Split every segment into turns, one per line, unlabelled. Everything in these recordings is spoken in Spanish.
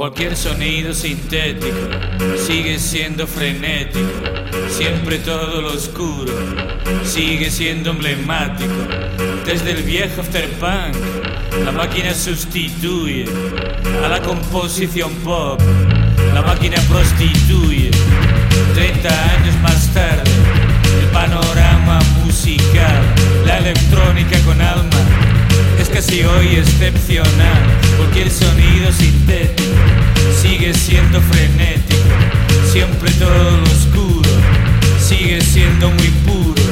Cualquier sonido sintético sigue siendo frenético, siempre todo lo oscuro sigue siendo emblemático. Desde el viejo afterpunk, la máquina sustituye a la composición pop, la máquina prostituye. 30 años más tarde, el panorama musical, la electrónica con alma, es casi hoy excepcional. Siempre todo oscuro, sigue siendo muy puro.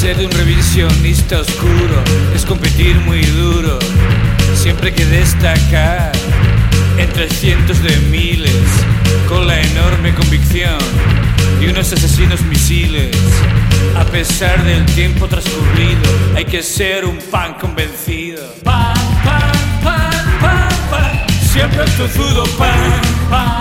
Ser un revisionista oscuro es competir muy duro, siempre que destacar entre cientos de miles, con la enorme convicción de unos asesinos misiles. A pesar del tiempo transcurrido, hay que ser un pan convencido. Pan, pan, pan, pan, pan. Siempre tozudo pan, pan.